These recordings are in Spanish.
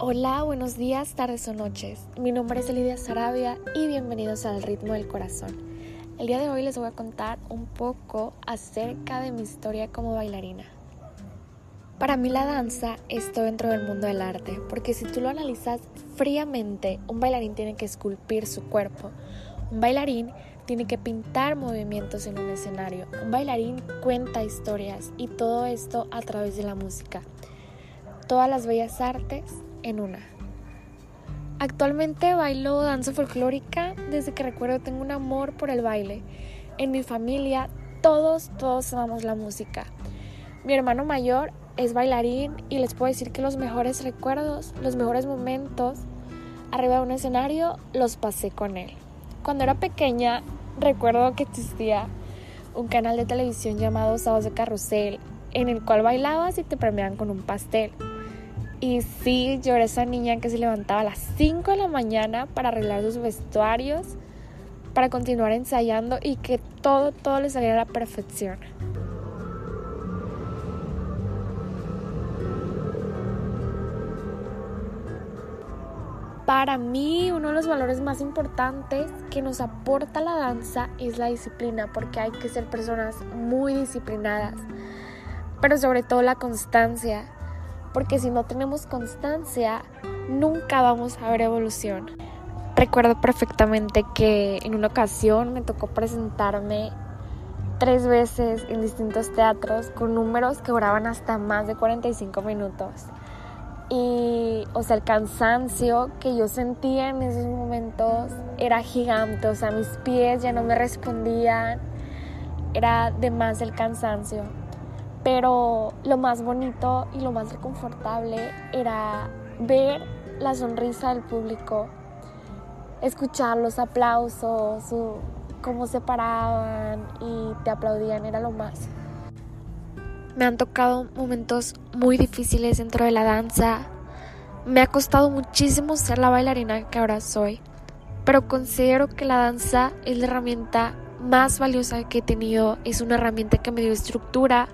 Hola, buenos días, tardes o noches. Mi nombre es Elidia Sarabia y bienvenidos al Ritmo del Corazón. El día de hoy les voy a contar un poco acerca de mi historia como bailarina. Para mí la danza es todo dentro del mundo del arte, porque si tú lo analizas fríamente, un bailarín tiene que esculpir su cuerpo, un bailarín tiene que pintar movimientos en un escenario, un bailarín cuenta historias y todo esto a través de la música. Todas las bellas artes en una. Actualmente bailo danza folclórica. Desde que recuerdo tengo un amor por el baile. En mi familia todos, todos amamos la música. Mi hermano mayor es bailarín y les puedo decir que los mejores recuerdos, los mejores momentos arriba de un escenario los pasé con él. Cuando era pequeña recuerdo que existía un canal de televisión llamado Sábados de Carrusel en el cual bailabas y te premiaban con un pastel. Y sí, yo era esa niña que se levantaba a las 5 de la mañana para arreglar sus vestuarios, para continuar ensayando y que todo, todo le saliera a la perfección. Para mí, uno de los valores más importantes que nos aporta la danza es la disciplina, porque hay que ser personas muy disciplinadas, pero sobre todo la constancia porque si no tenemos constancia, nunca vamos a ver evolución. Recuerdo perfectamente que en una ocasión me tocó presentarme tres veces en distintos teatros con números que duraban hasta más de 45 minutos. Y, o sea, el cansancio que yo sentía en esos momentos era gigante, o sea, mis pies ya no me respondían, era de más el cansancio. Pero lo más bonito y lo más reconfortable era ver la sonrisa del público, escuchar los aplausos, cómo se paraban y te aplaudían, era lo más. Me han tocado momentos muy difíciles dentro de la danza. Me ha costado muchísimo ser la bailarina que ahora soy, pero considero que la danza es la herramienta más valiosa que he tenido. Es una herramienta que me dio estructura,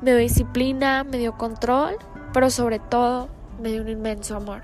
me dio disciplina, me dio control, pero sobre todo me dio un inmenso amor.